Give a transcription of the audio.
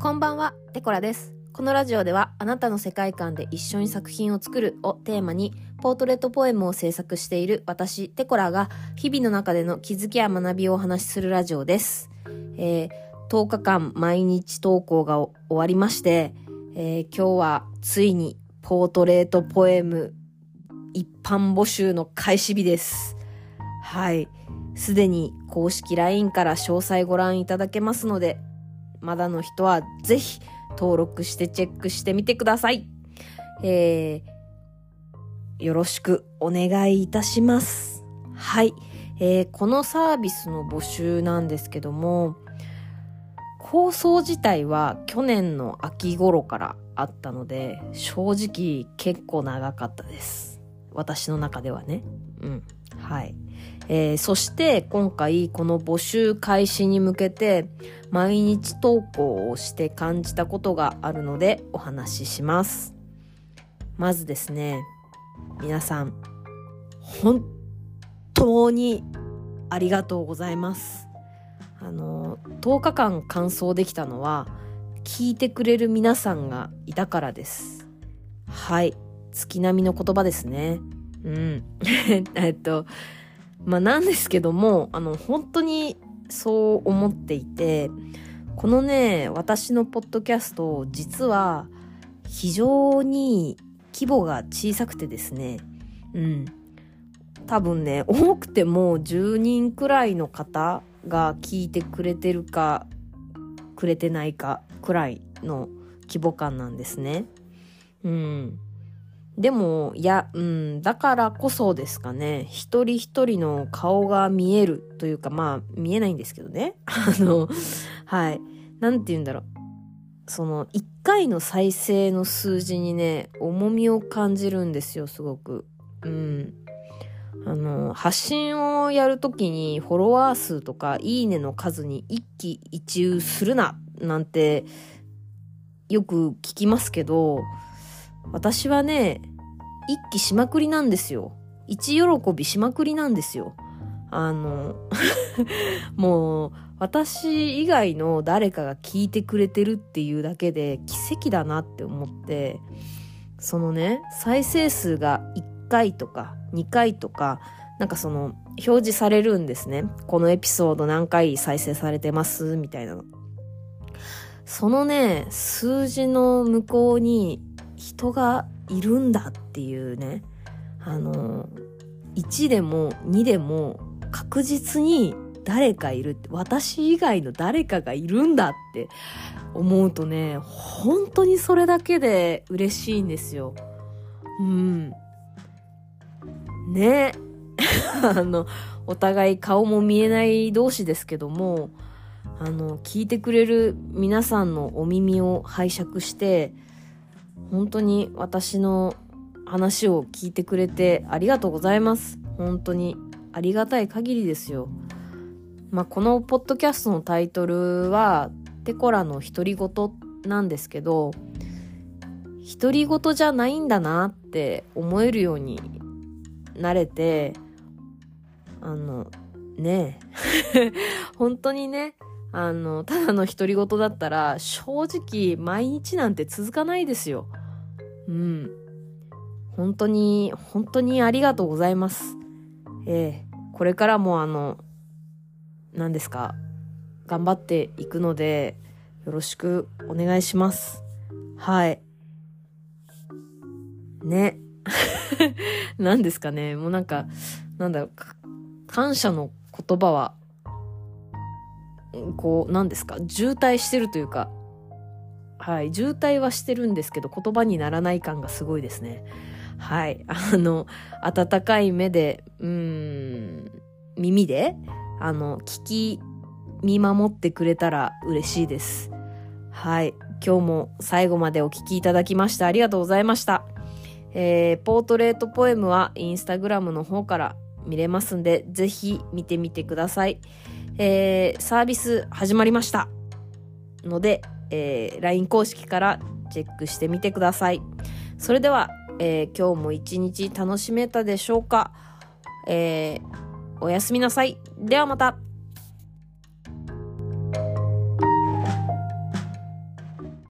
こんばんは、デコラです。このラジオでは、あなたの世界観で一緒に作品を作るをテーマに、ポートレートポエムを制作している私、デコラが、日々の中での気づきや学びをお話しするラジオです。えー10日間毎日投稿が終わりまして、えー今日はついに、ポートレートポエム一般募集の開始日です。はい。すでに公式 LINE から詳細ご覧いただけますので、まだの人はぜひ登録してチェックしてみてください。えー、よろしくお願いいたします。はい。えーこのサービスの募集なんですけども、構想自体は去年の秋頃からあったので、正直結構長かったです。私の中ではね。うん。はい。えーそして今回この募集開始に向けて毎日投稿をして感じたことがあるのでお話しします。まずですね、皆さん、本当にありがとうございます。あの、10日間完走できたのは、聞いてくれる皆さんがいたからです。はい。月並みの言葉ですね。うん。えっと、まあなんですけども、あの、本当にそう思っていて、このね、私のポッドキャスト、実は非常に規模が小さくてですね、うん。多分ね、多くても10人くらいの方が聞いてくれてるか、くれてないかくらいの規模感なんですね。うん。でも、いや、うん、だからこそですかね、一人一人の顔が見えるというか、まあ、見えないんですけどね。あの、はい。なんて言うんだろう。その、一回の再生の数字にね、重みを感じるんですよ、すごく。うん。あの、発信をやるときにフォロワー数とかいいねの数に一喜一憂するな、なんて、よく聞きますけど、私はね、一気しまくりなんですよ。一喜びしまくりなんですよ。あの、もう、私以外の誰かが聞いてくれてるっていうだけで奇跡だなって思って、そのね、再生数が1回とか2回とか、なんかその、表示されるんですね。このエピソード何回再生されてますみたいなの。そのね、数字の向こうに人がいるんだっていうね、あの、1でも2でも確実に誰かいるって、私以外の誰かがいるんだって思うとね、本当にそれだけで嬉しいんですよ。うん。ね あの、お互い顔も見えない同士ですけども、あの、聞いてくれる皆さんのお耳を拝借して、本当に私の話を聞いてくれてありがとうございます。本当にありがたい限りですよ。まあ、このポッドキャストのタイトルは、テコラの独り言なんですけど、独り言じゃないんだなって思えるようになれて、あの、ねえ、本当にね、あの、ただの独り言だったら、正直毎日なんて続かないですよ。うん。本当に、本当にありがとうございます。ええこれからもあの、何ですか、頑張っていくので、よろしくお願いします。はい。ね。何ですかね。もうなんか、なんだろう、感謝の言葉は、こう、何ですか、渋滞してるというか、はい、渋滞はしてるんですけど、言葉にならない感がすごいですね。はい。あの、温かい目で、うーん、耳で、あの、聞き、見守ってくれたら嬉しいです。はい。今日も最後までお聞きいただきましてありがとうございました。えー、ポートレートポエムはインスタグラムの方から見れますんで、ぜひ見てみてください。えー、サービス始まりました。ので、えー、LINE 公式からチェックしてみてください。それでは、えー今日も一日楽しめたでしょうか、えーおやすみなさい。ではまた。